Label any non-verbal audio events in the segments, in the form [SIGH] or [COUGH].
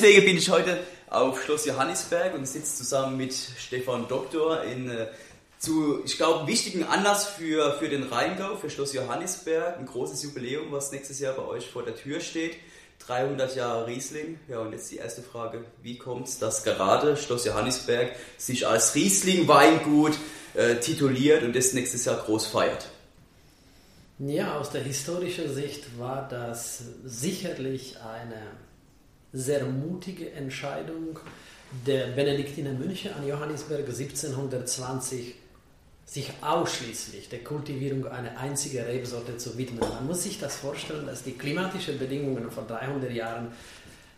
deswegen bin ich heute auf Schloss Johannisberg und sitze zusammen mit Stefan Doktor in äh, zu, ich glaube, wichtigen Anlass für, für den Rheingau, für Schloss Johannisberg, ein großes Jubiläum, was nächstes Jahr bei euch vor der Tür steht. 300 Jahre Riesling. Ja, und jetzt die erste Frage: Wie kommt es, dass gerade Schloss Johannisberg sich als Riesling-Weingut äh, tituliert und das nächstes Jahr groß feiert? Ja, aus der historischen Sicht war das sicherlich eine sehr mutige Entscheidung der Benediktiner Mönche an Johannisberg 1720 sich ausschließlich der Kultivierung einer einzigen Rebsorte zu widmen. Man muss sich das vorstellen, dass die klimatischen Bedingungen vor 300 Jahren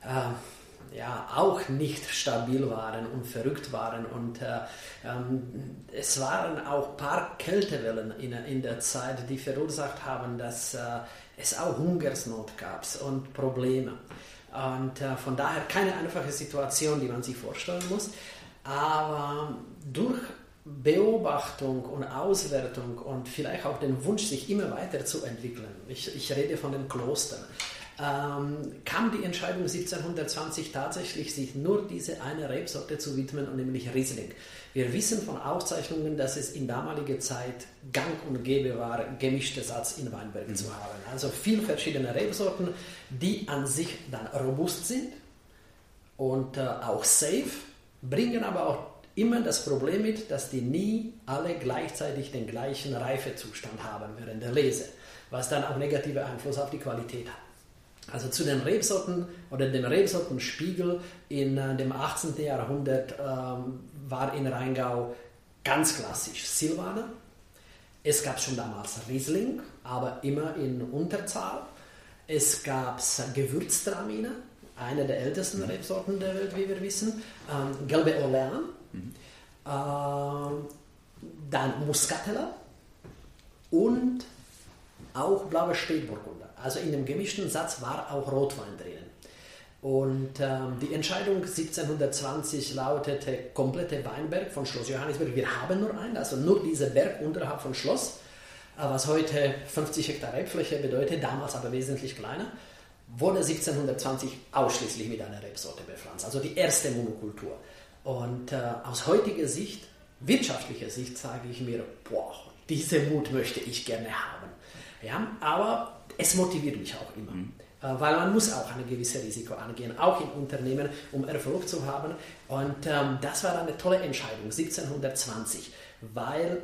äh, ja, auch nicht stabil waren und verrückt waren. Und äh, ähm, es waren auch ein paar Kältewellen in, in der Zeit, die verursacht haben, dass äh, es auch Hungersnot gab und Probleme. Und äh, von daher keine einfache Situation, die man sich vorstellen muss. Aber durch Beobachtung und Auswertung und vielleicht auch den Wunsch, sich immer weiterzuentwickeln, ich, ich rede von den Klostern, ähm, kam die Entscheidung 1720 tatsächlich, sich nur diese eine Rebsorte zu widmen, und nämlich Riesling. Wir wissen von Aufzeichnungen, dass es in damaliger Zeit gang und gäbe war, gemischte Satz in Weinberg mhm. zu haben. Also viele verschiedene Rebsorten, die an sich dann robust sind und äh, auch safe, bringen aber auch immer das Problem mit, dass die nie alle gleichzeitig den gleichen Reifezustand haben während der Lese, was dann auch negative Einfluss auf die Qualität hat. Also zu den Rebsorten oder dem Rebsortenspiegel in äh, dem 18. Jahrhundert ähm, war in Rheingau ganz klassisch Silvaner. Es gab schon damals Riesling, aber immer in Unterzahl. Es gab Gewürztraminer, eine der ältesten mhm. Rebsorten der Welt, wie wir wissen. Ähm, gelbe Orleans, Mhm. Äh, dann Muscatella und auch blaue Spätburgunder. Also in dem gemischten Satz war auch Rotwein drinnen. Und ähm, die Entscheidung 1720 lautete komplette Weinberg von Schloss Johannisberg. Wir haben nur einen, also nur dieser Berg unterhalb von Schloss, äh, was heute 50 Hektar Rebfläche bedeutet, damals aber wesentlich kleiner, wurde 1720 ausschließlich mit einer Rebsorte bepflanzt. Also die erste Monokultur. Und äh, aus heutiger Sicht, wirtschaftlicher Sicht, sage ich mir, boah, diese Mut möchte ich gerne haben. Ja, aber es motiviert mich auch immer. Mhm. Äh, weil man muss auch ein gewisses Risiko angehen, auch in Unternehmen, um Erfolg zu haben. Und ähm, das war eine tolle Entscheidung, 1720, weil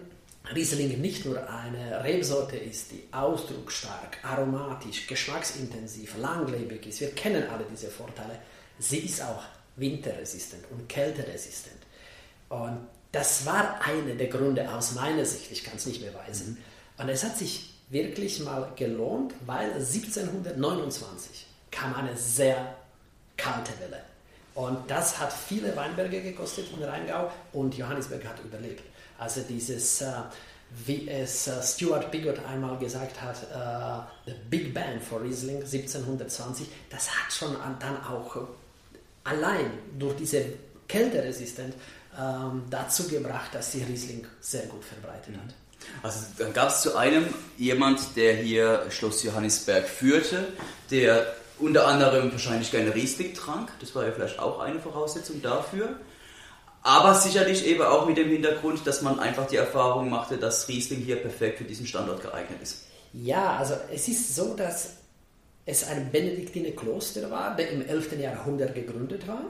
Riesling nicht nur eine Rebsorte ist, die ausdrucksstark, aromatisch, geschmacksintensiv, langlebig ist. Wir kennen alle diese Vorteile. Sie ist auch winterresistent und kälteresistent. Und das war einer der Gründe aus meiner Sicht, ich kann es nicht beweisen. Mhm. Und es hat sich wirklich mal gelohnt, weil 1729 kam eine sehr kalte Welle. Und das hat viele Weinberge gekostet in Rheingau und Johannisberg hat überlebt. Also dieses, äh, wie es äh, Stuart Pigott einmal gesagt hat, äh, The Big Bang for Riesling 1720, das hat schon dann auch allein durch diese Kälteresistenz ähm, dazu gebracht, dass die Riesling sehr gut verbreitet hat. Also dann gab es zu einem jemand, der hier Schloss Johannisberg führte, der unter anderem wahrscheinlich gerne Riesling trank. Das war ja vielleicht auch eine Voraussetzung dafür. Aber sicherlich eben auch mit dem Hintergrund, dass man einfach die Erfahrung machte, dass Riesling hier perfekt für diesen Standort geeignet ist. Ja, also es ist so, dass es ein Benediktinerkloster war, der im 11. Jahrhundert gegründet war.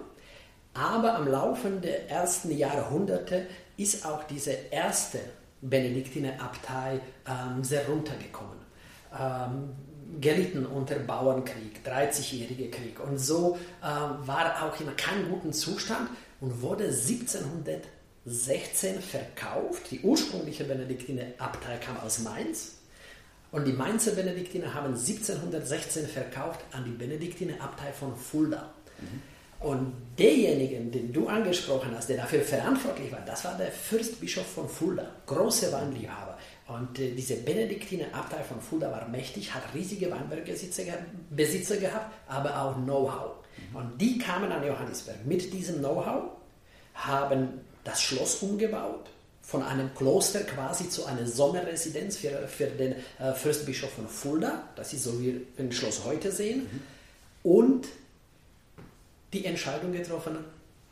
Aber am Laufe der ersten Jahrhunderte ist auch diese erste Benediktinerabtei ähm, sehr runtergekommen. Ähm, gelitten unter Bauernkrieg, 30-jähriger Krieg. Und so äh, war auch in keinem guten Zustand und wurde 1716 verkauft. Die ursprüngliche Benediktinerabtei kam aus Mainz und die Mainzer Benediktiner haben 1716 verkauft an die Benediktinerabtei von Fulda. Mhm. Und derjenige, den du angesprochen hast, der dafür verantwortlich war, das war der Fürstbischof von Fulda, große Weinliebhaber. Und äh, diese Benediktinerabtei von Fulda war mächtig, hat riesige Weinbergbesitzer Besitzer gehabt, aber auch Know-how. Mhm. Und die kamen an Johannisberg mit diesem Know-how, haben das Schloss umgebaut, von einem Kloster quasi zu einer Sommerresidenz für, für den äh, Fürstbischof von Fulda. Das ist so, wie wir ein Schloss heute sehen. Mhm. Und die Entscheidung getroffen,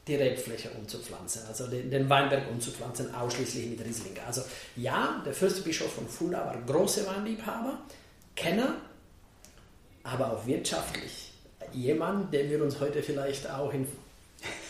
die Rebfläche umzupflanzen, also den, den, Weinberg umzupflanzen, ausschließlich mit Riesling. Also ja, der Fürstbischof von Fulda war großer Weinliebhaber, Kenner, aber auch wirtschaftlich. Jemand, den wir uns heute vielleicht auch in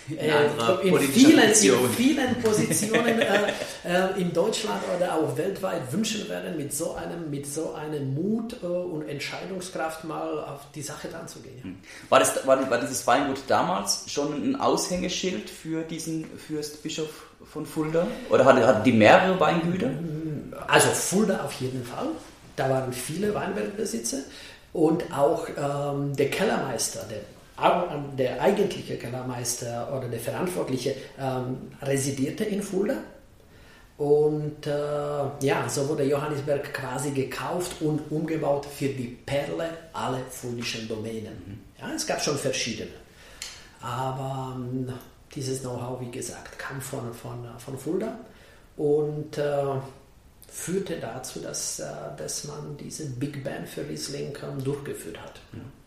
in, äh, in, vielen, in, vielen, Positionen äh, [LAUGHS] äh, in Deutschland oder auch weltweit wünschen werden, mit so einem, mit so einem Mut äh, und Entscheidungskraft mal auf die Sache anzugehen. Hm. War, das, war, war dieses Weingut damals schon ein Aushängeschild für diesen Fürstbischof von Fulda? Oder hatten hat die mehrere Weingüter? Also Fulda auf jeden Fall. Da waren viele Weinbergbesitzer und auch ähm, der Kellermeister, der der eigentliche Kellermeister oder der Verantwortliche ähm, residierte in Fulda. Und äh, ja, so wurde Johannisberg quasi gekauft und umgebaut für die Perle aller fuldischen Domänen. Mhm. Ja, es gab schon verschiedene. Aber ähm, dieses Know-how, wie gesagt, kam von, von, von Fulda und äh, führte dazu, dass, äh, dass man diese Big Band für Riesling ähm, durchgeführt hat. Mhm.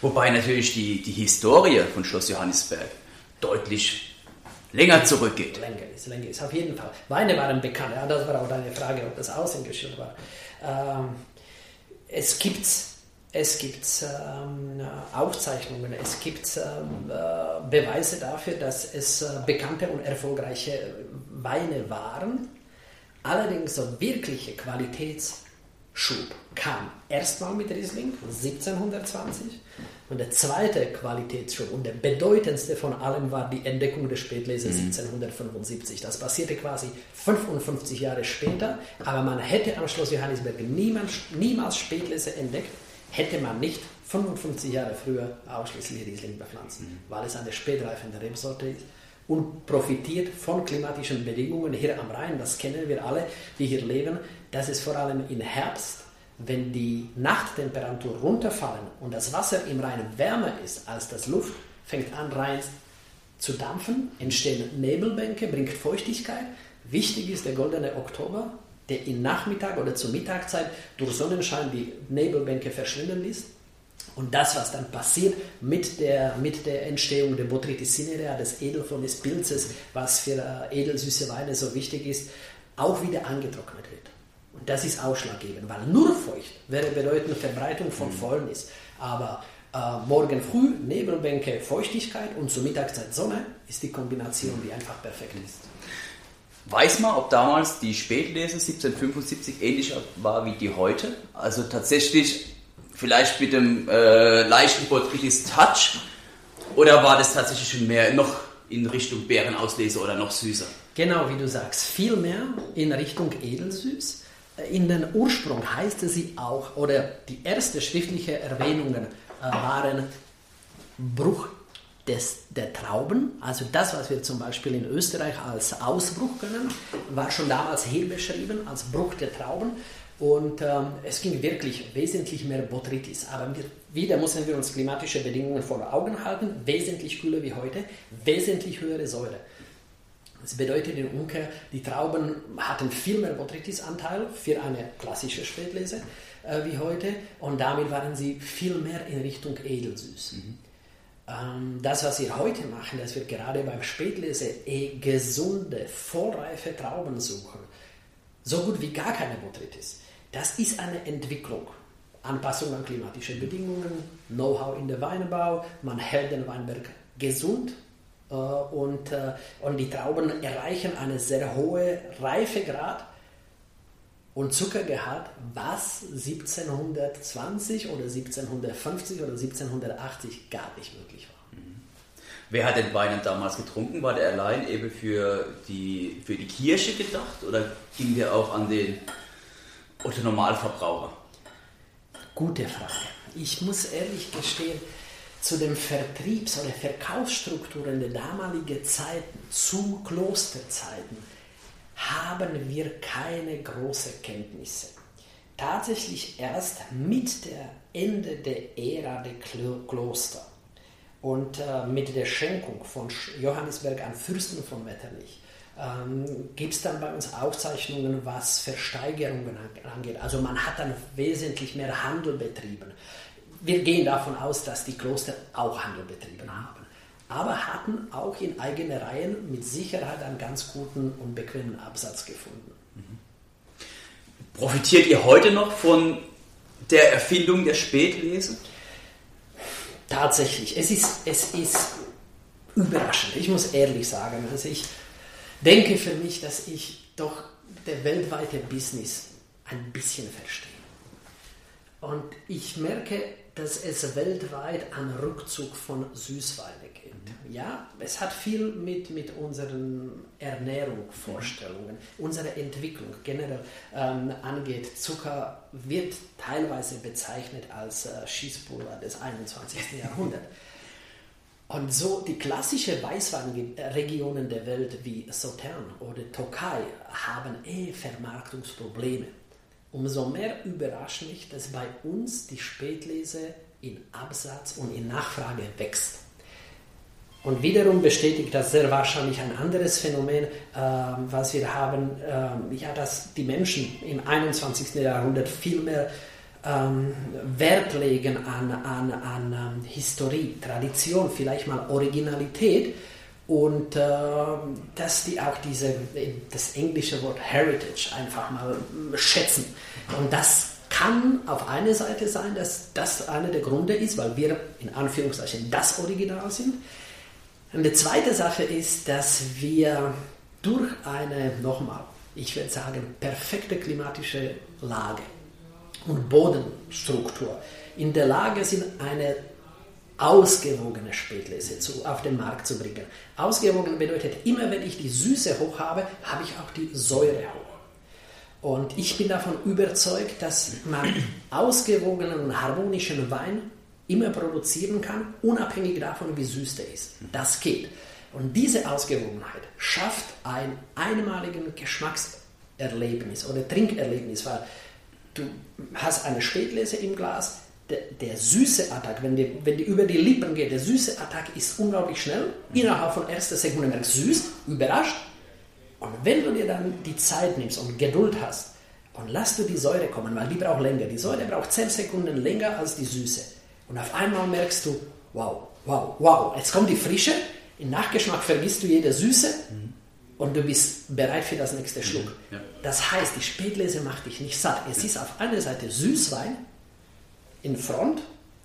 Wobei natürlich die, die Historie von Schloss Johannisberg deutlich länger zurückgeht. Länger ist, länger ist, auf jeden Fall. Weine waren bekannt, ja, das war auch deine Frage, ob das Aushängeschild war. Ähm, es gibt, es gibt ähm, Aufzeichnungen, es gibt ähm, äh, Beweise dafür, dass es äh, bekannte und erfolgreiche Weine waren. Allerdings so wirkliche Qualitäts- Schub kam erstmal mit Riesling 1720 und der zweite Qualitätsschub und der bedeutendste von allem war die Entdeckung der Spätlese mhm. 1775. Das passierte quasi 55 Jahre später, aber man hätte am Schloss Johannisberg niemals, niemals Spätlese entdeckt, hätte man nicht 55 Jahre früher ausschließlich Riesling bepflanzt, mhm. weil es eine spätreifende Rebsorte ist und profitiert von klimatischen Bedingungen hier am Rhein. Das kennen wir alle, die hier leben. Das ist vor allem im Herbst, wenn die Nachttemperaturen runterfallen und das Wasser im Rhein wärmer ist als das Luft, fängt an rein zu dampfen, entstehen Nebelbänke, bringt Feuchtigkeit. Wichtig ist der goldene Oktober, der im Nachmittag oder zur Mittagszeit durch Sonnenschein die Nebelbänke verschwinden ließ und das, was dann passiert mit der, mit der Entstehung der Botrytis cinerea, des Edelfon des Pilzes, was für äh, edelsüße Weine so wichtig ist, auch wieder angetrocknet wird. Und das ist ausschlaggebend, weil nur feucht wäre bedeutende Verbreitung von mhm. Fäulnis. Aber äh, morgen früh Nebelbänke, Feuchtigkeit und zur Mittagszeit Sonne ist die Kombination, die einfach perfekt ist. Weiß man, ob damals die Spätlese 1775 ähnlich war wie die heute? Also tatsächlich vielleicht mit dem äh, leichten Botrytis Touch oder war das tatsächlich schon mehr noch in Richtung Bärenauslese oder noch süßer? Genau wie du sagst, viel mehr in Richtung edelsüß. In den Ursprung heißt sie auch, oder die ersten schriftlichen Erwähnungen äh, waren Bruch des, der Trauben, also das, was wir zum Beispiel in Österreich als Ausbruch kennen, war schon damals hier beschrieben als Bruch der Trauben. Und ähm, es ging wirklich wesentlich mehr Botrytis. Aber wir, wieder müssen wir uns klimatische Bedingungen vor Augen halten. Wesentlich kühler wie heute, wesentlich höhere Säure. Das bedeutet in Umkehr, die Trauben hatten viel mehr Botrytis-Anteil für eine klassische Spätlese äh, wie heute und damit waren sie viel mehr in Richtung edelsüß. Mhm. Ähm, das, was wir heute machen, dass wir gerade beim Spätlese eh gesunde, vollreife Trauben suchen, so gut wie gar keine Botrytis. Das ist eine Entwicklung. Anpassung an klimatische Bedingungen, Know-how in der Weinbau, man hält den Weinberg gesund und, äh, und die Trauben erreichen eine sehr hohe Reifegrad und Zuckergehalt, was 1720 oder 1750 oder 1780 gar nicht möglich war. Mhm. Wer hat den Wein damals getrunken? War der allein eben für die, für die Kirche gedacht oder ging der auch an den oder Normalverbraucher? Gute Frage. Ich muss ehrlich gestehen, zu den Vertriebs- oder Verkaufsstrukturen der damaligen Zeiten, zu Klosterzeiten, haben wir keine großen Kenntnisse. Tatsächlich erst mit der Ende der Ära der Kloster und äh, mit der Schenkung von Johannisberg an Fürsten von Metternich ähm, gibt es dann bei uns Aufzeichnungen, was Versteigerungen angeht. Also man hat dann wesentlich mehr Handel betrieben. Wir gehen davon aus, dass die Kloster auch Handel betrieben haben. aber hatten auch in eigenen Reihen mit Sicherheit einen ganz guten und bequemen Absatz gefunden. Profitiert ihr heute noch von der Erfindung der Spätlese? Tatsächlich, es ist, es ist überraschend. Ich muss ehrlich sagen, also ich denke für mich, dass ich doch der weltweite Business ein bisschen verstehe. Und ich merke, dass es weltweit einen Rückzug von Süßweine gibt. Ja, es hat viel mit, mit unseren Ernährungsvorstellungen, unserer Entwicklung generell ähm, angeht. Zucker wird teilweise bezeichnet als äh, Schießpulver des 21. [LAUGHS] Jahrhunderts. Und so die klassischen Weißweinregionen der Welt wie Sauternes oder Tokai haben eh Vermarktungsprobleme. Umso mehr überrascht mich, dass bei uns die Spätlese in Absatz und in Nachfrage wächst. Und wiederum bestätigt das sehr wahrscheinlich ein anderes Phänomen, äh, was wir haben, äh, ja, dass die Menschen im 21. Jahrhundert viel mehr ähm, Wert legen an, an, an ähm, Historie, Tradition, vielleicht mal Originalität und äh, dass die auch diese, das englische Wort Heritage einfach mal schätzen. Und das kann auf eine Seite sein, dass das einer der Gründe ist, weil wir in Anführungszeichen das Original sind. Die zweite Sache ist, dass wir durch eine, nochmal, ich würde sagen, perfekte klimatische Lage und Bodenstruktur in der Lage sind, eine ausgewogene Spätlese zu, auf den Markt zu bringen. Ausgewogen bedeutet, immer wenn ich die Süße hoch habe, habe ich auch die Säure hoch. Und ich bin davon überzeugt, dass man ausgewogenen und harmonischen Wein immer produzieren kann, unabhängig davon, wie süß der ist. Das geht. Und diese Ausgewogenheit schafft ein einmaliges Geschmackserlebnis oder Trinkerlebnis, weil du hast eine Spätlese im Glas, der, der süße Attack, wenn die, wenn die über die Lippen geht, der süße Attack ist unglaublich schnell. Innerhalb von erster Sekunde merkst du süß, überrascht. Und wenn du dir dann die Zeit nimmst und Geduld hast und lass du die Säure kommen, weil die braucht länger. Die Säure braucht 10 Sekunden länger als die Süße. Und auf einmal merkst du, wow, wow, wow, jetzt kommt die Frische. Im Nachgeschmack vergisst du jede Süße mhm. und du bist bereit für das nächste mhm. Schluck. Ja. Das heißt, die Spätlese macht dich nicht satt. Es ist auf einer Seite Süßwein in Front,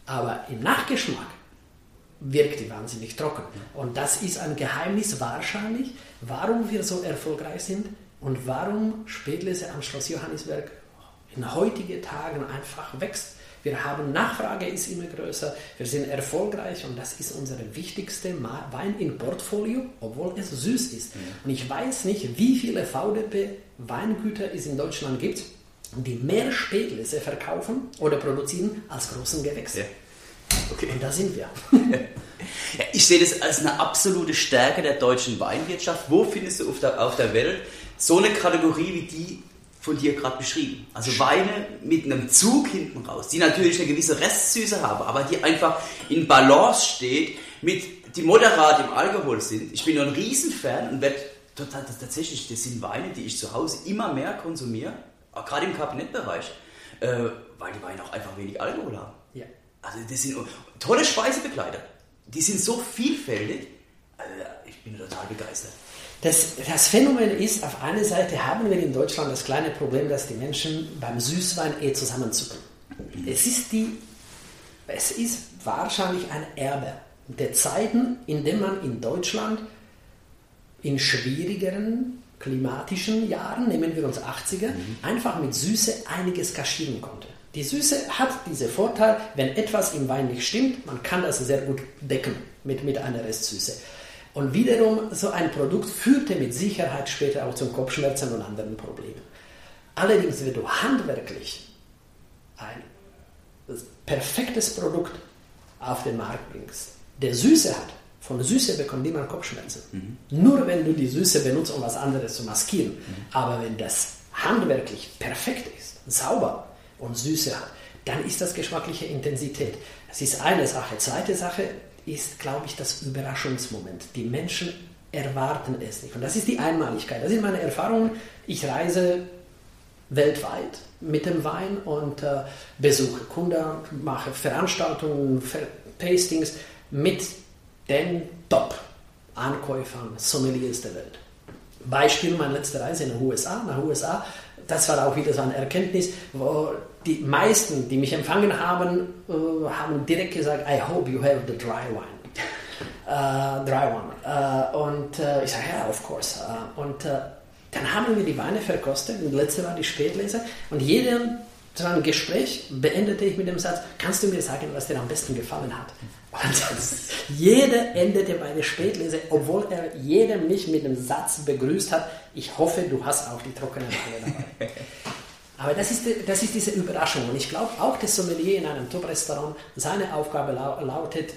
aber im Nachgeschmack wirkt die wahnsinnig trocken. Und das ist ein Geheimnis wahrscheinlich, warum wir so erfolgreich sind und warum Spätlese am Schloss Johannisberg in heutigen Tagen einfach wächst. Wir haben Nachfrage ist immer größer, wir sind erfolgreich und das ist unser wichtigster Wein im Portfolio, obwohl es süß ist. Mhm. Und ich weiß nicht, wie viele VDP Weingüter es in Deutschland gibt, die mehr Spätlese verkaufen oder produzieren als großen Gewächse. Ja. Okay. Und da sind wir. [LAUGHS] Ja, ich sehe das als eine absolute Stärke der deutschen Weinwirtschaft. Wo findest du auf der, auf der Welt so eine Kategorie wie die von dir gerade beschrieben? Also Weine mit einem Zug hinten raus, die natürlich eine gewisse Restsüße haben, aber die einfach in Balance steht mit, die moderat im Alkohol sind. Ich bin ein Riesenfan und werde total, das, tatsächlich, das sind Weine, die ich zu Hause immer mehr konsumiere gerade im Kabinettbereich, äh, weil die Weine auch einfach wenig Alkohol haben. Ja. Also das sind tolle Speisebegleiter. Die sind so vielfältig. Also ich bin total begeistert. Das, das, Phänomen ist, auf einer Seite haben wir in Deutschland das kleine Problem, dass die Menschen beim Süßwein eh zusammenzucken. Es ist, die, es ist wahrscheinlich ein Erbe der Zeiten, in denen man in Deutschland in schwierigeren klimatischen Jahren, nehmen wir uns 80er, mhm. einfach mit Süße einiges kaschieren konnte. Die Süße hat diesen Vorteil, wenn etwas im Wein nicht stimmt, man kann das sehr gut decken mit, mit einer Restsüße. Und wiederum, so ein Produkt führte mit Sicherheit später auch zum Kopfschmerzen und anderen Problemen. Allerdings, wenn du handwerklich ein perfektes Produkt auf den Markt bringst, der Süße hat, von Süße bekommt niemand Kopfschmerzen. Mhm. Nur wenn du die Süße benutzt, um was anderes zu maskieren. Mhm. Aber wenn das handwerklich perfekt ist, sauber und Süße hat, dann ist das geschmackliche Intensität. Das ist eine Sache. Zweite Sache ist, glaube ich, das Überraschungsmoment. Die Menschen erwarten es nicht. Und das ist die Einmaligkeit. Das sind meine Erfahrungen. Ich reise weltweit mit dem Wein und äh, besuche Kunden, mache Veranstaltungen, Tastings mit den Top-Ankäufern, Sommeliers der Welt. Beispiel meine letzte Reise in den USA, nach USA. Das war auch wieder so eine Erkenntnis, wo die meisten, die mich empfangen haben, äh, haben direkt gesagt, I hope you have the dry wine. Uh, dry one. Uh, und uh, ich sage, ja, of course. und dann haben wir die Weine verkostet. Und letzte war die Spätlese. Und jedem so ein Gespräch beendete ich mit dem Satz, kannst du mir sagen, was dir am besten gefallen hat? Und jeder endete bei der Spätlese, obwohl er jedem mich mit dem Satz begrüßt hat, ich hoffe, du hast auch die trockenen Weine dabei. Aber das ist, das ist diese Überraschung. Und ich glaube, auch der Sommelier in einem Top-Restaurant, seine Aufgabe lautet,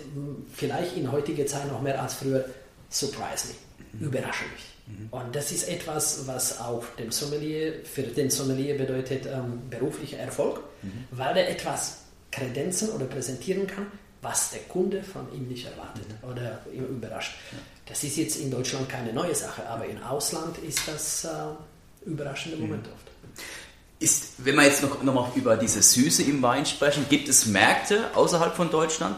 vielleicht in heutiger Zeit noch mehr als früher, surprise me, mhm. überrasche mich. Mhm. Und das ist etwas, was auch dem Sommelier, für den Sommelier bedeutet ähm, beruflicher Erfolg, mhm. weil er etwas kredenzen oder präsentieren kann, was der Kunde von ihm nicht erwartet mhm. oder überrascht. Das ist jetzt in Deutschland keine neue Sache, aber im Ausland ist das äh, überraschende mhm. Moment oft. Ist, wenn wir jetzt noch, noch mal über diese Süße im Wein sprechen, gibt es Märkte außerhalb von Deutschland,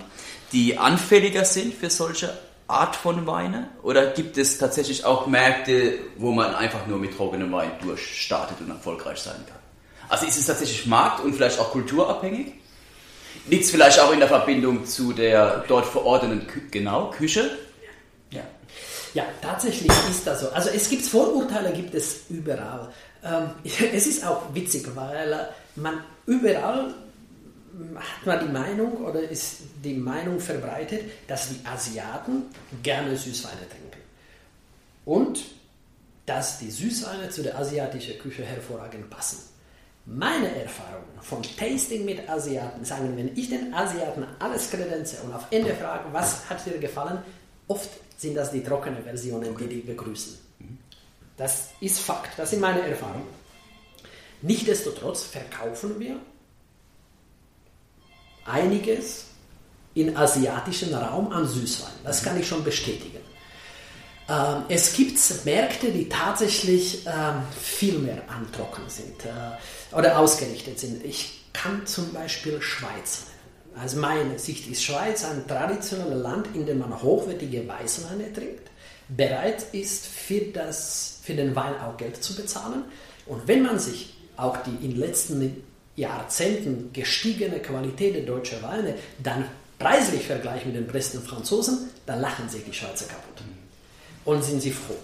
die anfälliger sind für solche Art von Weine? Oder gibt es tatsächlich auch Märkte, wo man einfach nur mit trockenem Wein durchstartet und erfolgreich sein kann? Also ist es tatsächlich markt- und vielleicht auch kulturabhängig? Liegt es vielleicht auch in der Verbindung zu der dort verordneten Kü genau, Küche? Ja. ja, tatsächlich ist das so. Also es gibt Vorurteile, gibt es überall. Ähm, [LAUGHS] es ist auch witzig, weil man überall hat man die Meinung oder ist die Meinung verbreitet, dass die Asiaten gerne Süßweine trinken. Und dass die Süßweine zu der asiatischen Küche hervorragend passen. Meine Erfahrungen von Tasting mit Asiaten sagen, wenn ich den Asiaten alles kredenze und auf Ende frage, was hat dir gefallen, oft sind das die trockenen Versionen, die die begrüßen. Das ist Fakt, das sind meine Erfahrungen. Nichtsdestotrotz verkaufen wir einiges im asiatischen Raum an Süßwein. Das kann ich schon bestätigen. Ähm, es gibt Märkte, die tatsächlich ähm, viel mehr an Trocken sind äh, oder ausgerichtet sind. Ich kann zum Beispiel Schweiz nennen. Also meine Sicht ist Schweiz ein traditionelles Land, in dem man hochwertige Weißweine trinkt, bereit ist für das für den Wein auch Geld zu bezahlen. Und wenn man sich auch die in den letzten Jahrzehnten gestiegene Qualität der deutschen Weine dann preislich vergleicht mit den besten Franzosen, dann lachen sich die Schweizer kaputt und sind sie froh.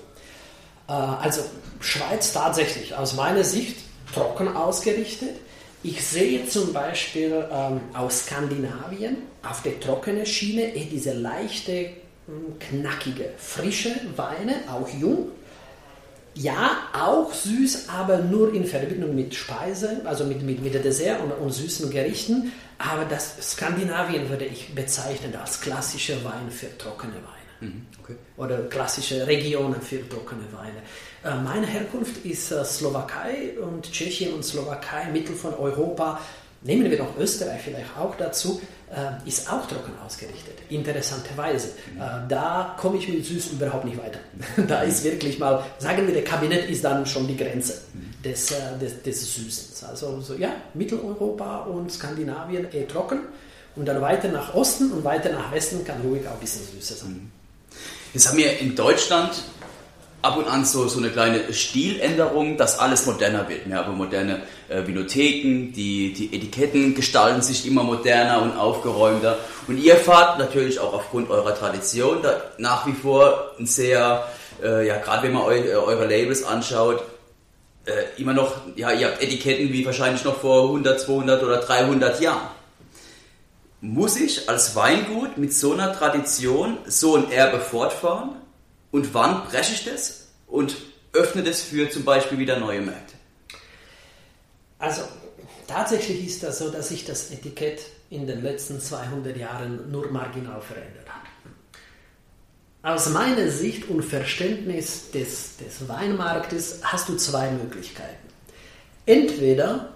Äh, also Schweiz tatsächlich aus meiner Sicht trocken ausgerichtet. Ich sehe zum Beispiel ähm, aus Skandinavien auf der trockenen Schiene eh diese leichte, hm, knackige, frische Weine, auch jung, ja, auch süß, aber nur in Verbindung mit Speise, also mit, mit, mit Dessert und, und süßen Gerichten. Aber das Skandinavien würde ich bezeichnen als klassische Wein für trockene Weine. Mhm, okay. Oder klassische Regionen für trockene Weine. Äh, meine Herkunft ist äh, Slowakei und Tschechien und Slowakei, Mittel von Europa. Nehmen wir noch Österreich vielleicht auch dazu. Äh, ist auch trocken ausgerichtet, interessanterweise. Mhm. Äh, da komme ich mit Süß überhaupt nicht weiter. [LAUGHS] da ist wirklich mal, sagen wir, der Kabinett ist dann schon die Grenze mhm. des, des, des Süßens. Also so, ja, Mitteleuropa und Skandinavien eher trocken und dann weiter nach Osten und weiter nach Westen kann ruhig auch ein bisschen süßer sein. Jetzt haben wir in Deutschland ab und an so, so eine kleine Stiländerung, dass alles moderner wird. Wir haben moderne äh, Vinotheken, die, die Etiketten gestalten sich immer moderner und aufgeräumter. Und ihr fahrt natürlich auch aufgrund eurer Tradition da nach wie vor ein sehr, äh, ja, gerade wenn man eu, äh, eure Labels anschaut, äh, immer noch, ja, ihr habt Etiketten wie wahrscheinlich noch vor 100, 200 oder 300 Jahren. Muss ich als Weingut mit so einer Tradition so ein Erbe fortfahren? Und wann breche ich das und öffne das für zum Beispiel wieder neue Märkte? Also tatsächlich ist das so, dass sich das Etikett in den letzten 200 Jahren nur marginal verändert hat. Aus meiner Sicht und Verständnis des, des Weinmarktes hast du zwei Möglichkeiten. Entweder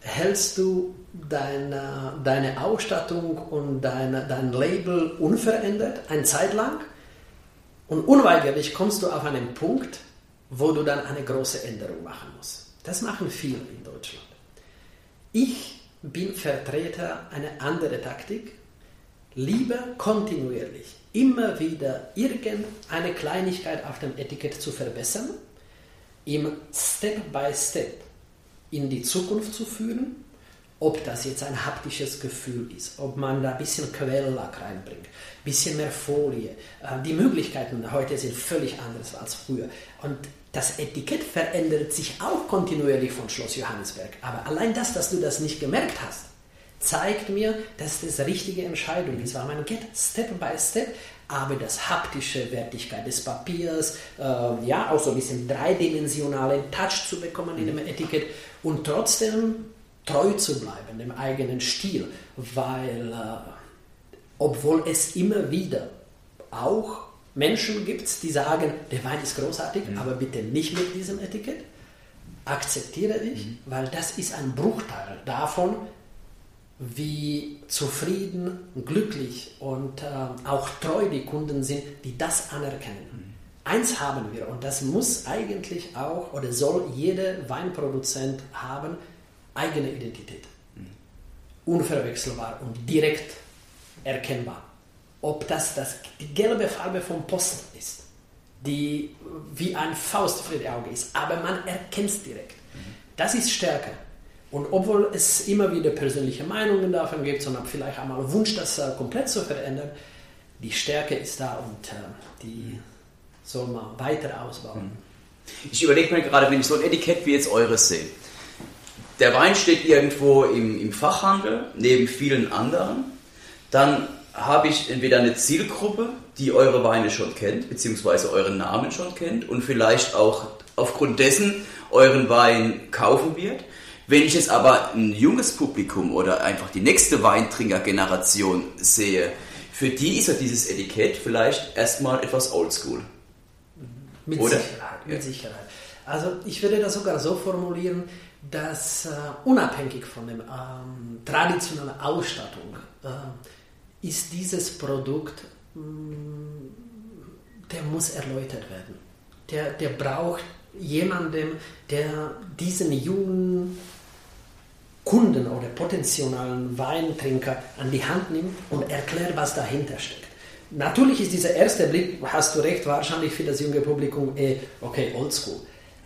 hältst du deine, deine Ausstattung und deine, dein Label unverändert, eine Zeit lang, und unweigerlich kommst du auf einen Punkt, wo du dann eine große Änderung machen musst. Das machen viele in Deutschland. Ich bin Vertreter einer anderen Taktik. lieber kontinuierlich immer wieder irgendeine Kleinigkeit auf dem Etikett zu verbessern, im Step by Step in die Zukunft zu führen, ob das jetzt ein haptisches Gefühl ist, ob man da ein bisschen Quelllack reinbringt, ein bisschen mehr Folie. Äh, die Möglichkeiten heute sind völlig anders als früher. Und das Etikett verändert sich auch kontinuierlich von Schloss Johannesberg. Aber allein das, dass du das nicht gemerkt hast, zeigt mir, dass das richtige Entscheidung ist, weil man geht Step by Step, aber das haptische Wertigkeit des Papiers, äh, ja, auch so ein bisschen dreidimensionalen Touch zu bekommen in dem Etikett und trotzdem treu zu bleiben, dem eigenen Stil, weil äh, obwohl es immer wieder auch Menschen gibt, die sagen, der Wein ist großartig, mhm. aber bitte nicht mit diesem Etikett, akzeptiere ich, mhm. weil das ist ein Bruchteil davon, wie zufrieden, glücklich und äh, auch treu die Kunden sind, die das anerkennen. Mhm. Eins haben wir und das muss eigentlich auch oder soll jeder Weinproduzent haben, eigene Identität. Mhm. Unverwechselbar und direkt erkennbar. Ob das, das die gelbe Farbe vom Posten ist, die wie ein Faust für die Auge ist, aber man erkennt es direkt. Mhm. Das ist Stärke. Und obwohl es immer wieder persönliche Meinungen davon gibt, sondern vielleicht einmal Wunsch, das äh, komplett zu verändern, die Stärke ist da und äh, die soll man weiter ausbauen. Hm. Ich überlege mir gerade, wenn ich so ein Etikett wie jetzt eures sehe. Der Wein steht irgendwo im, im Fachhandel, neben vielen anderen. Dann habe ich entweder eine Zielgruppe, die eure Weine schon kennt, beziehungsweise euren Namen schon kennt und vielleicht auch aufgrund dessen euren Wein kaufen wird. Wenn ich jetzt aber ein junges Publikum oder einfach die nächste Weintrinkergeneration sehe, für die ist ja dieses Etikett vielleicht erstmal etwas oldschool. Mit oder? Sicherheit, mit ja. Sicherheit. Also ich würde das sogar so formulieren, dass äh, unabhängig von der ähm, traditionellen Ausstattung äh, ist dieses Produkt, mh, mm, der muss erläutert werden. Der, der braucht jemanden, der diesen jungen Kunden oder potenziellen Weintrinker an die Hand nimmt und erklärt, was dahinter steckt. Natürlich ist dieser erste Blick, hast du recht, wahrscheinlich für das junge Publikum, eh, okay, oldschool.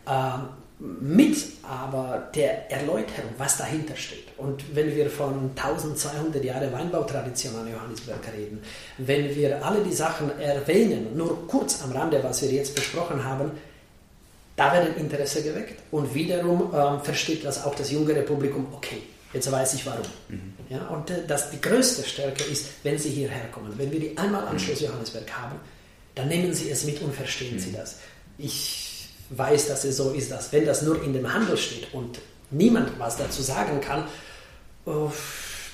Ähm, mit aber der Erläuterung, was dahinter steht. Und wenn wir von 1200 Jahren Weinbautradition an Johannisberg reden, wenn wir alle die Sachen erwähnen, nur kurz am Rande, was wir jetzt besprochen haben, da wird ein Interesse geweckt und wiederum ähm, versteht das auch das jüngere Publikum, okay, jetzt weiß ich warum. Mhm. Ja, und äh, das, die größte Stärke ist, wenn sie hierher kommen. Wenn wir die einmal am Schloss Johannesberg haben, dann nehmen sie es mit und verstehen mhm. sie das. Ich weiß, dass es so ist, dass wenn das nur in dem Handel steht und niemand was dazu sagen kann, uh,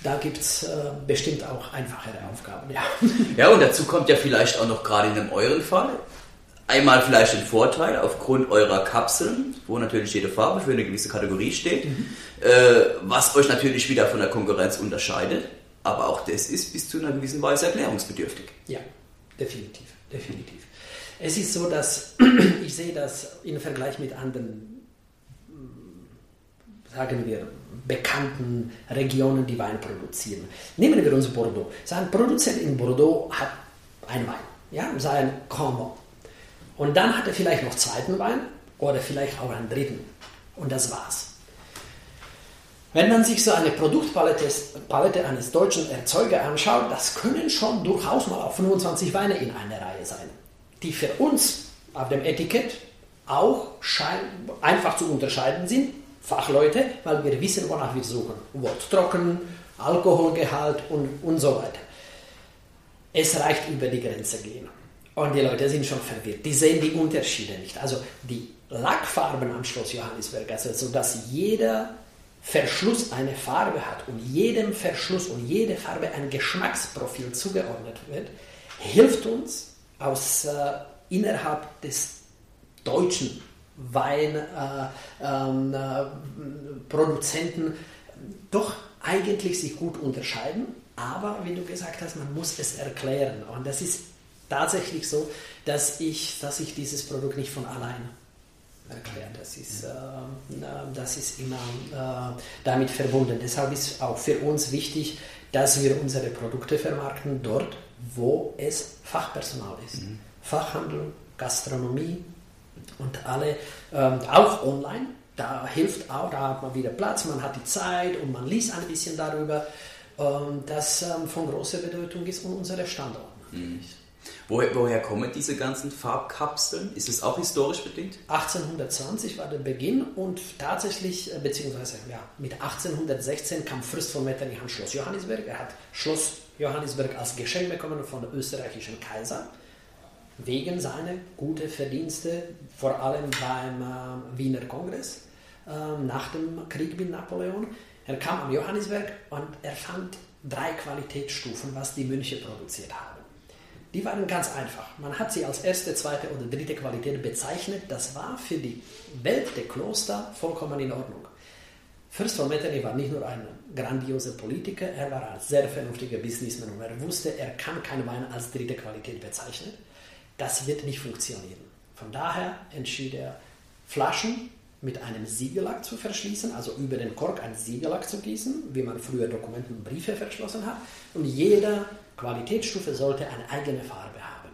da gibt es äh, bestimmt auch einfachere Aufgaben. Ja. ja, und dazu kommt ja vielleicht auch noch gerade in einem euren Fall, Einmal vielleicht den Vorteil aufgrund eurer Kapseln, wo natürlich jede Farbe für eine gewisse Kategorie steht, mhm. äh, was euch natürlich wieder von der Konkurrenz unterscheidet. Aber auch das ist bis zu einer gewissen Weise erklärungsbedürftig. Ja, definitiv, definitiv. Es ist so, dass [CLEARS THROAT] ich sehe das im Vergleich mit anderen, sagen wir, bekannten Regionen, die Wein produzieren. Nehmen wir uns Bordeaux. Sein Produzent in Bordeaux hat einen Wein, ja, sein Combo. Und dann hat er vielleicht noch zweiten Wein oder vielleicht auch einen dritten. Und das war's. Wenn man sich so eine Produktpalette Palette eines deutschen Erzeugers anschaut, das können schon durchaus mal auch 25 Weine in einer Reihe sein, die für uns auf dem Etikett auch einfach zu unterscheiden sind, Fachleute, weil wir wissen, wonach wir suchen. Wort trocken, Alkoholgehalt und, und so weiter. Es reicht über die Grenze gehen. Und die Leute sind schon verwirrt. Die sehen die Unterschiede nicht. Also die Lackfarben am Schloss Johannisberg, also so jeder Verschluss eine Farbe hat und jedem Verschluss und jede Farbe ein Geschmacksprofil zugeordnet wird, hilft uns aus äh, innerhalb des deutschen Weinproduzenten äh, ähm, äh, doch eigentlich sich gut unterscheiden. Aber wie du gesagt hast, man muss es erklären. Und das ist tatsächlich so, dass ich, dass ich dieses Produkt nicht von allein erklärt. Das ist, äh, das ist immer äh, damit verbunden. Deshalb ist auch für uns wichtig, dass wir unsere Produkte vermarkten dort, wo es Fachpersonal ist. Mhm. Fachhandel, Gastronomie und alle, ähm, auch online. Da hilft auch, da hat man wieder Platz, man hat die Zeit und man liest ein bisschen darüber, ähm, das ähm, von großer Bedeutung ist und unsere Standorte. Mhm. Woher, woher, kommen diese ganzen Farbkapseln? Ist es auch historisch bedingt? 1820 war der Beginn und tatsächlich, äh, beziehungsweise ja, mit 1816 kam Fürst von Metternich an Schloss Johannisberg. Er hat Schloss Johannisberg als Geschenk bekommen von dem österreichischen Kaiser wegen seiner guten Verdienste, vor allem beim äh, Wiener Kongress äh, nach dem Krieg mit Napoleon. Er kam am Johannisberg und er fand drei Qualitätsstufen, was die Mönche produziert haben. Die waren ganz einfach. Man hat sie als erste, zweite oder dritte Qualität bezeichnet. Das war für die Welt der Kloster vollkommen in Ordnung. Fürst von Metternich war nicht nur ein grandioser Politiker, er war ein sehr vernünftiger Businessman und er wusste, er kann keinen Wein als dritte Qualität bezeichnen. Das wird nicht funktionieren. Von daher entschied er, Flaschen mit einem Siegellack zu verschließen, also über den Kork ein Siegellack zu gießen, wie man früher Dokumente und Briefe verschlossen hat. Und jeder Qualitätsstufe sollte eine eigene Farbe haben.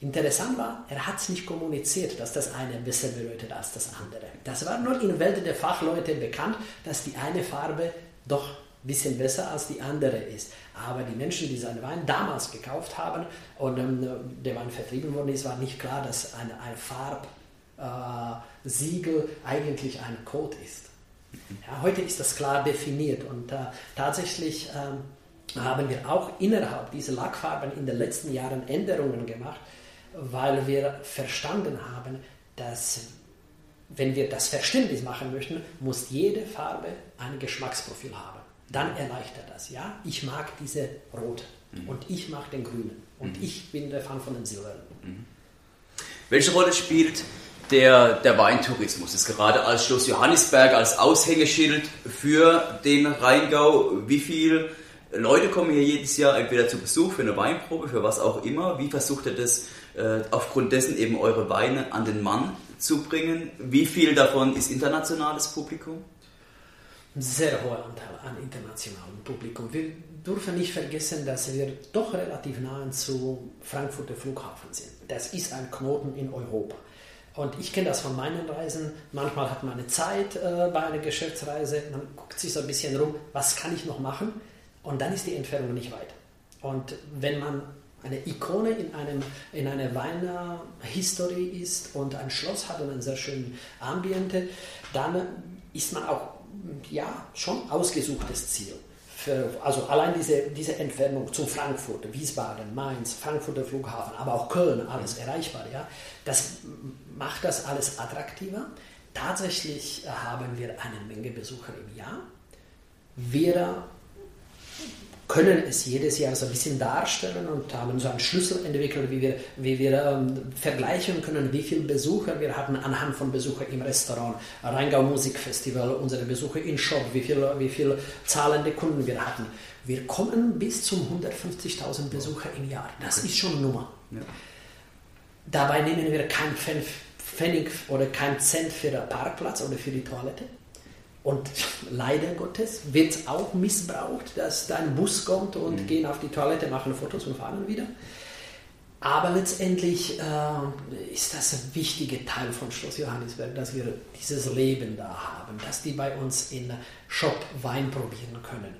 Interessant war, er hat es nicht kommuniziert, dass das eine besser bedeutet als das andere. Das war nur in Welt der Fachleute bekannt, dass die eine Farbe doch ein bisschen besser als die andere ist. Aber die Menschen, die seinen Wein damals gekauft haben und ähm, der Wein vertrieben worden ist, war nicht klar, dass ein, ein Farbsiegel äh, eigentlich ein Code ist. Ja, heute ist das klar definiert und äh, tatsächlich ähm, haben wir auch innerhalb dieser Lackfarben in den letzten Jahren Änderungen gemacht, weil wir verstanden haben, dass wenn wir das Verständnis machen möchten, muss jede Farbe ein Geschmacksprofil haben. Dann erleichtert das. Ja, ich mag diese rote mhm. und ich mag den grünen und mhm. ich bin der Fan von den silbernen. Mhm. Welche Rolle spielt der, der Weintourismus ist gerade als Schloss Johannisberg als Aushängeschild für den Rheingau. Wie viel Leute kommen hier jedes Jahr entweder zu Besuch für eine Weinprobe, für was auch immer. Wie versucht ihr das äh, aufgrund dessen eben eure Weine an den Mann zu bringen? Wie viel davon ist internationales Publikum? Sehr hoher Anteil an internationalem Publikum. Wir dürfen nicht vergessen, dass wir doch relativ nahe zu Frankfurter Flughafen sind. Das ist ein Knoten in Europa. Und ich kenne das von meinen Reisen. Manchmal hat man eine Zeit äh, bei einer Geschäftsreise, man guckt sich so ein bisschen rum, was kann ich noch machen? Und dann ist die Entfernung nicht weit. Und wenn man eine Ikone in, einem, in einer Weinhistorie ist und ein Schloss hat und ein sehr schönes Ambiente, dann ist man auch ja, schon ausgesuchtes Ziel. Für, also allein diese, diese Entfernung zu Frankfurt, Wiesbaden, Mainz, Frankfurter Flughafen, aber auch Köln, alles erreichbar, ja, das macht das alles attraktiver. Tatsächlich haben wir eine Menge Besucher im Jahr. Wir können es jedes Jahr so ein bisschen darstellen und haben so einen Schlüssel entwickelt, wie wir, wie wir ähm, vergleichen können, wie viele Besucher wir hatten anhand von Besuchern im Restaurant, Rheingau Musikfestival, unsere Besucher in Shop, wie viele wie viel zahlende Kunden wir hatten. Wir kommen bis zu 150.000 Besucher im Jahr. Das okay. ist schon eine Nummer. Ja. Dabei nehmen wir keinen Pfennig oder keinen Cent für den Parkplatz oder für die Toilette. Und leider Gottes wird es auch missbraucht, dass da ein Bus kommt und mhm. gehen auf die Toilette, machen Fotos und fahren wieder. Aber letztendlich äh, ist das ein wichtiger Teil von Schloss Johannisberg, dass wir dieses Leben da haben, dass die bei uns in Shop Wein probieren können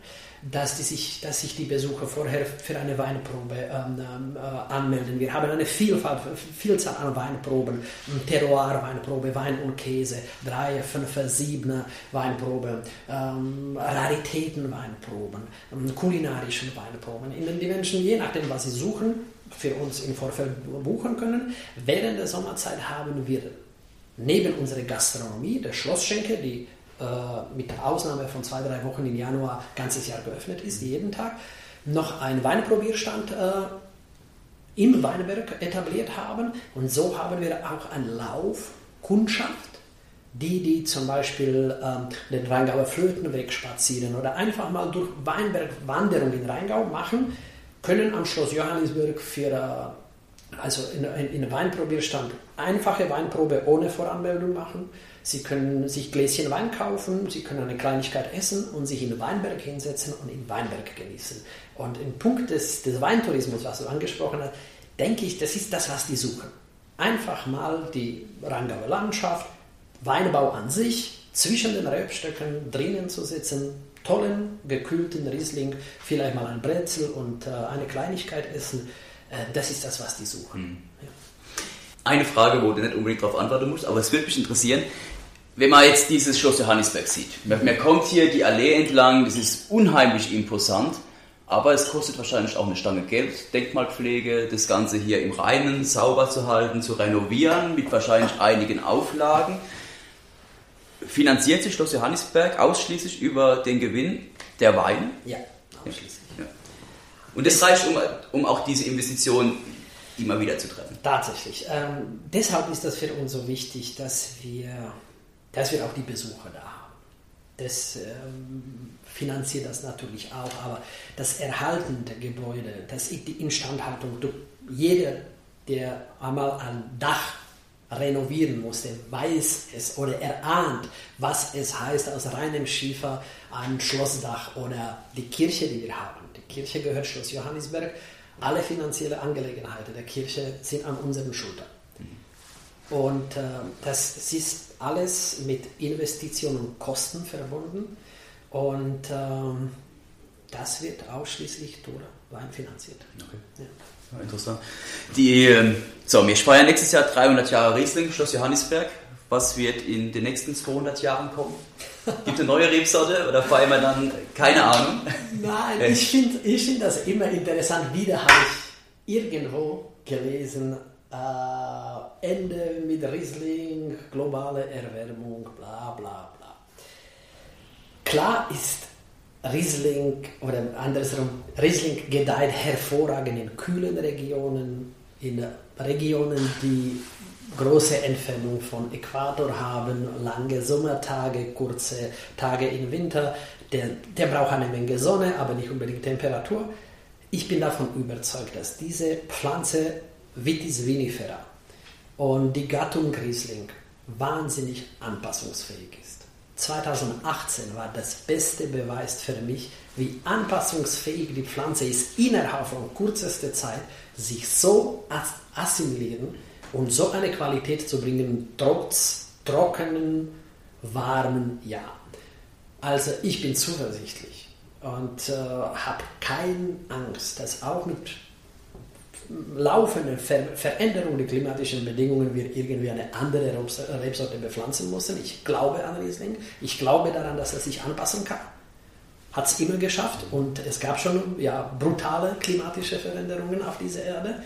dass, die sich, dass sich die Besucher vorher für eine Weinprobe ähm, ähm, äh, anmelden. Wir haben eine Vielfalt, Vielzahl an Weinproben, Terroir-Weinprobe, Wein und Käse, 3, 5, 7 Weinprobe, ähm, Raritäten-Weinproben, ähm, kulinarischen Weinproben, in denen die Menschen, je nachdem, was sie suchen, für uns im Vorfeld buchen können. Während der Sommerzeit haben wir neben unserer Gastronomie, der Schlossschenke, die äh, mit der Ausnahme von zwei, drei Wochen im Januar ganzes Jahr geöffnet ist, jeden Tag, noch einen Weinprobierstand äh, im Weinberg etabliert haben. Und so haben wir auch einen Lauf, Kundschaft, die, die zum Beispiel ähm, den Rheingauer Flötenweg spazieren oder einfach mal durch Weinberg Wanderung in Rheingau machen, können am Schloss Johannisberg für äh, also in, in, in Weinprobierstand einfache Weinprobe ohne Voranmeldung machen. Sie können sich Gläschen Wein kaufen, Sie können eine Kleinigkeit essen und sich in Weinberg hinsetzen und in Weinberg genießen. Und im Punkt des, des Weintourismus, was du angesprochen hast, denke ich, das ist das, was die suchen. Einfach mal die Rheingauer Landschaft, Weinbau an sich, zwischen den Rebstöcken drinnen zu sitzen, tollen, gekühlten Riesling, vielleicht mal ein Brezel und äh, eine Kleinigkeit essen. Äh, das ist das, was die suchen. Mhm. Ja. Eine Frage, wo du nicht unbedingt darauf antworten musst, aber es würde mich interessieren, wenn man jetzt dieses Schloss Johannisberg sieht. Man, man kommt hier die Allee entlang, das ist unheimlich imposant. Aber es kostet wahrscheinlich auch eine Stange Geld, Denkmalpflege, das Ganze hier im Reinen sauber zu halten, zu renovieren, mit wahrscheinlich einigen Auflagen. Finanziert sich Schloss Johannisberg ausschließlich über den Gewinn der Weine? Ja, ausschließlich. Und das reicht, um, um auch diese Investition immer wieder zu treffen? Tatsächlich. Ähm, deshalb ist das für uns so wichtig, dass wir, dass wir auch die Besucher da haben. Das ähm, finanziert das natürlich auch, aber das Erhalten der Gebäude, das, die Instandhaltung, jeder, der einmal ein Dach renovieren musste, weiß es oder erahnt, was es heißt, aus reinem Schiefer ein Schlossdach oder die Kirche, die wir haben. Die Kirche gehört Schloss Johannisberg. Alle finanziellen Angelegenheiten der Kirche sind an unseren Schultern. Und äh, das ist alles mit Investitionen und Kosten verbunden. Und ähm, das wird ausschließlich durch Wein finanziert. Okay. Ja. Interessant. Die, ähm, so, wir feiern nächstes Jahr 300 Jahre Riesling, Schloss Johannisberg. Was wird in den nächsten 200 Jahren kommen? Gibt es eine neue Rebsorte oder feiern wir dann, keine Ahnung? Nein, ich finde ich find das immer interessant. Wieder habe ich irgendwo gelesen, äh, Ende mit Riesling, globale Erwärmung, bla bla Klar ist Riesling oder andersrum, Riesling gedeiht hervorragend in kühlen Regionen, in Regionen, die große Entfernung von Äquator haben, lange Sommertage, kurze Tage im Winter. Der, der braucht eine Menge Sonne, aber nicht unbedingt Temperatur. Ich bin davon überzeugt, dass diese Pflanze Vitis vinifera und die Gattung Riesling wahnsinnig anpassungsfähig ist. 2018 war das beste Beweis für mich, wie anpassungsfähig die Pflanze ist, innerhalb von kürzester Zeit sich so assimilieren und so eine Qualität zu bringen, trotz trockenen, warmen Jahr. Also ich bin zuversichtlich und äh, habe keine Angst, dass auch mit laufende Ver Veränderung der klimatischen Bedingungen wir irgendwie eine andere Rebsorte bepflanzen müssen. Ich glaube an Riesling. Ich glaube daran, dass er sich anpassen kann. Hat es immer geschafft und es gab schon ja, brutale klimatische Veränderungen auf dieser Erde.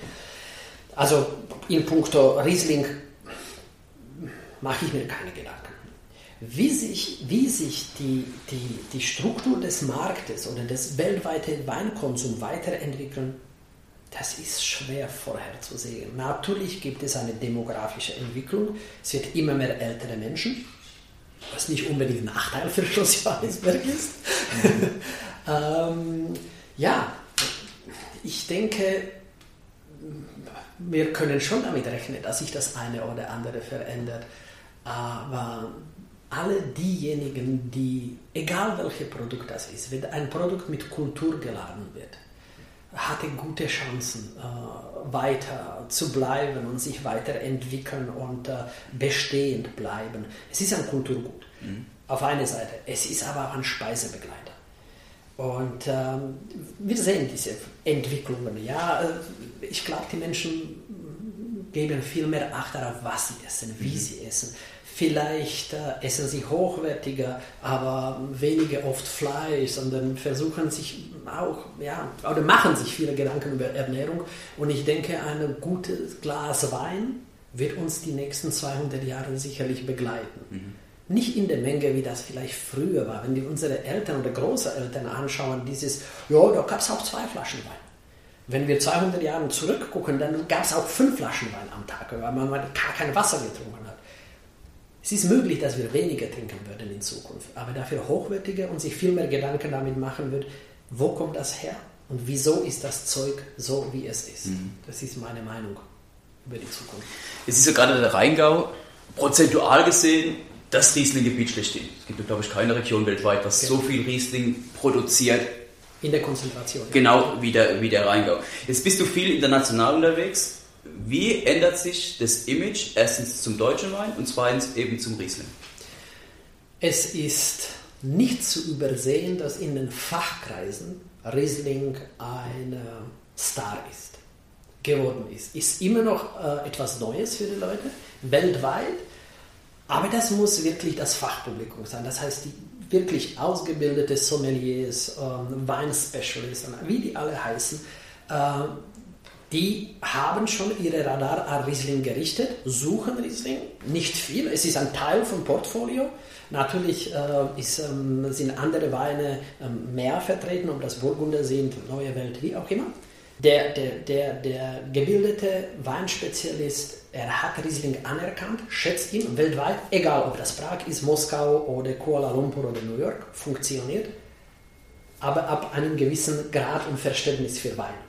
Also in puncto Riesling mache ich mir keine Gedanken. Wie sich, wie sich die, die, die Struktur des Marktes oder des weltweiten Weinkonsums weiterentwickeln, das ist schwer vorherzusehen. Natürlich gibt es eine demografische Entwicklung. Es wird immer mehr ältere Menschen, was nicht unbedingt ein Nachteil für [LAUGHS] Schloss Johannesberg ist. [LAUGHS] ähm, ja, ich denke, wir können schon damit rechnen, dass sich das eine oder andere verändert. Aber alle diejenigen, die, egal welches Produkt das ist, wenn ein Produkt mit Kultur geladen wird, hatte gute Chancen, äh, weiter zu bleiben und sich weiterentwickeln und äh, bestehend bleiben. Es ist ein Kulturgut, mhm. auf einer Seite. Es ist aber auch ein Speisebegleiter. Und ähm, wir sehen diese Entwicklungen. Ja, äh, ich glaube, die Menschen geben viel mehr Acht darauf, was sie essen, wie mhm. sie essen. Vielleicht äh, essen sie hochwertiger, aber weniger oft Fleisch, sondern versuchen sich auch, ja, oder machen sich viele Gedanken über Ernährung. Und ich denke, ein gutes Glas Wein wird uns die nächsten 200 Jahre sicherlich begleiten. Mhm. Nicht in der Menge, wie das vielleicht früher war. Wenn wir unsere Eltern oder Großeltern anschauen, dieses, ja, da gab es auch zwei Flaschen Wein. Wenn wir 200 Jahre zurückgucken, dann gab es auch fünf Flaschen Wein am Tag, weil man gar kein Wasser getrunken hat. Es ist möglich, dass wir weniger trinken würden in Zukunft, aber dafür hochwertiger und sich viel mehr Gedanken damit machen wird, wo kommt das her und wieso ist das Zeug so, wie es ist. Mhm. Das ist meine Meinung. über die Zukunft. Es ist ja gerade der Rheingau, prozentual gesehen, das Riesling-Gebiet schlechthin. Es gibt, glaube ich, keine Region weltweit, was genau. so viel Riesling produziert. In der Konzentration. Genau wie der, wie der Rheingau. Jetzt bist du viel international unterwegs. Wie ändert sich das Image erstens zum deutschen Wein und zweitens eben zum Riesling? Es ist nicht zu übersehen, dass in den Fachkreisen Riesling ein Star ist, geworden ist. Ist immer noch äh, etwas Neues für die Leute, weltweit, aber das muss wirklich das Fachpublikum sein. Das heißt, die wirklich ausgebildete Sommeliers, ähm, Weinspecialisten, wie die alle heißen, äh, die haben schon ihre Radar an Riesling gerichtet, suchen Riesling, nicht viel, es ist ein Teil vom Portfolio. Natürlich äh, ist, ähm, sind andere Weine ähm, mehr vertreten, ob das Burgunder sind, Neue Welt, wie auch immer. Der, der, der, der gebildete Weinspezialist, er hat Riesling anerkannt, schätzt ihn weltweit, egal ob das Prag ist, Moskau oder Kuala Lumpur oder New York, funktioniert, aber ab einem gewissen Grad und Verständnis für Wein.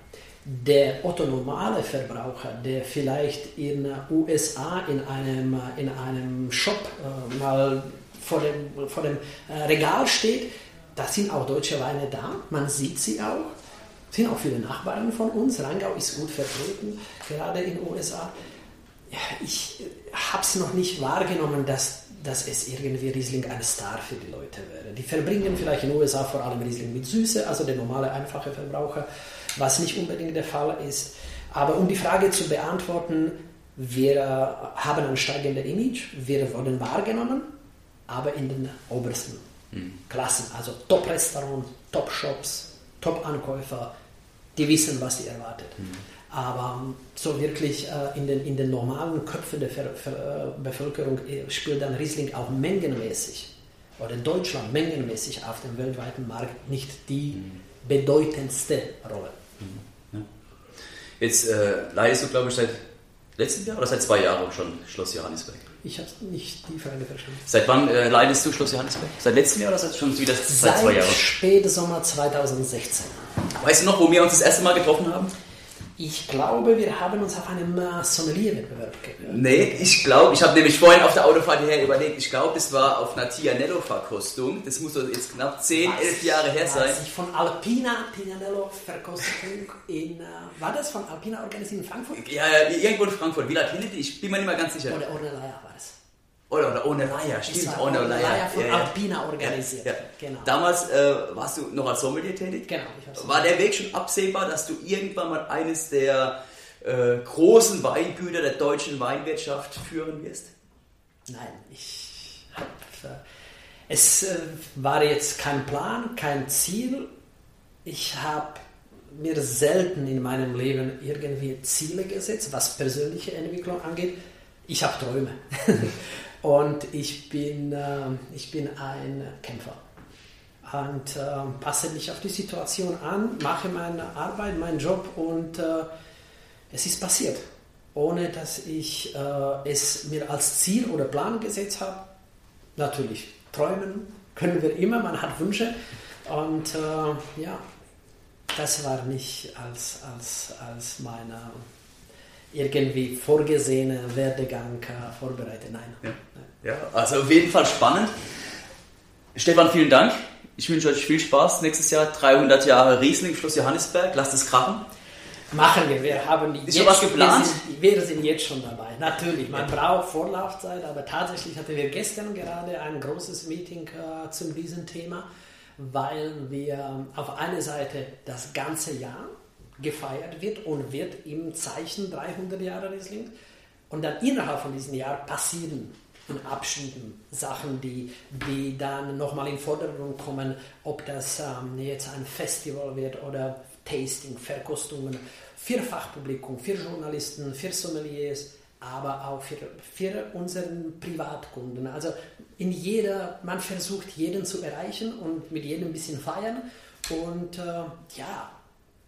Der otto-normale Verbraucher, der vielleicht in USA in einem, in einem Shop äh, mal vor dem, vor dem äh, Regal steht, da sind auch deutsche Weine da, man sieht sie auch sind auch viele Nachbarn von uns. Rheingau ist gut vertreten, gerade in USA. Ja, ich habe es noch nicht wahrgenommen, dass, dass es irgendwie Riesling ein Star für die Leute wäre. Die verbringen vielleicht in USA vor allem Riesling mit Süße, also der normale, einfache Verbraucher, was nicht unbedingt der Fall ist. Aber um die Frage zu beantworten, wir haben ein steigendes Image, wir wurden wahrgenommen, aber in den obersten mhm. Klassen, also Top-Restaurants, Top-Shops, Top-Ankäufer, die wissen, was sie erwartet. Mhm. Aber so wirklich äh, in, den, in den normalen Köpfen der Ver, Ver, äh, Bevölkerung äh, spielt dann Riesling auch mengenmäßig oder Deutschland mengenmäßig auf dem weltweiten Markt nicht die mhm. bedeutendste Rolle. Mhm. Ja. Jetzt äh, leidest du, glaube ich, seit letztem Jahr oder seit zwei Jahren schon Schloss Johannisberg? Ich habe nicht die Frage verstanden. Seit wann äh, leidest du Schloss Johannisberg? Seit letztem Jahr oder seit schon wieder seit, seit zwei Jahren? Spätsommer 2016. Weißt du noch, wo wir uns das erste Mal getroffen haben? Ich glaube, wir haben uns auf einem Sommelierwettbewerb gehört. Nee, ich glaube, ich habe nämlich vorhin auf der Autofahrt hierher überlegt, ich glaube, es war auf einer Tianello-Verkostung. Das muss jetzt knapp 10, 11 Jahre her sein. Ich von Alpina Tianello-Verkostung in. Äh, war das von Alpina organisiert in Frankfurt? Ja, irgendwo in Frankfurt. Wie lange Ich bin mir nicht mehr ganz sicher. Oder Ornelaya war es. Oder, oder ohne Leier, stimmt, ohne Leier. Leier von ja, Alpina organisiert. Ja, ja. Genau. Damals äh, warst du noch als Sommelier tätig. Genau. War der Weg schon absehbar, dass du irgendwann mal eines der äh, großen Weingüter der deutschen Weinwirtschaft führen wirst? Nein, ich habe. Äh, es äh, war jetzt kein Plan, kein Ziel. Ich habe mir selten in meinem Leben irgendwie Ziele gesetzt, was persönliche Entwicklung angeht. Ich habe Träume. [LAUGHS] Und ich bin, äh, ich bin ein Kämpfer und äh, passe mich auf die Situation an, mache meine Arbeit, meinen Job und äh, es ist passiert, ohne dass ich äh, es mir als Ziel oder Plan gesetzt habe. Natürlich, träumen können wir immer, man hat Wünsche und äh, ja, das war nicht als, als, als meine irgendwie vorgesehene Werdegang äh, vorbereitet. Nein. Ja. Ja, also auf jeden Fall spannend. Stefan, vielen Dank. Ich wünsche euch viel Spaß. Nächstes Jahr 300 Jahre Riesling, Schloss Johannisberg. Lasst es krachen. Machen wir. Wir haben Ist jetzt, was geplant? Wir sind, wir sind, jetzt schon dabei. Natürlich, man ja. braucht Vorlaufzeit, aber tatsächlich hatten wir gestern gerade ein großes Meeting äh, zum diesem Thema, weil wir auf einer Seite das ganze Jahr gefeiert wird und wird im Zeichen 300 Jahre Riesling. Und dann innerhalb von diesem Jahr passieren in Abschnitten Sachen, die, die dann nochmal in Vordergrund kommen, ob das ähm, jetzt ein Festival wird oder Tasting, Verkostungen für Fachpublikum, für Journalisten, für Sommeliers, aber auch für, für unseren Privatkunden. Also in jeder, man versucht jeden zu erreichen und mit jedem ein bisschen feiern. Und äh, ja,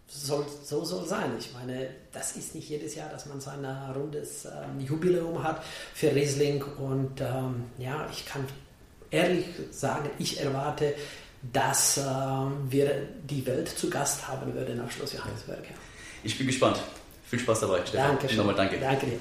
soll, so soll sein. Ich meine, das ist nicht jedes Jahr, dass man so ein rundes ähm, Jubiläum hat für Riesling. Und ähm, ja, ich kann ehrlich sagen, ich erwarte, dass äh, wir die Welt zu Gast haben würden nach Schloss Johannesberg. Ich bin gespannt. Viel Spaß dabei, Stefan. Danke. Nochmal danke. Danke dir.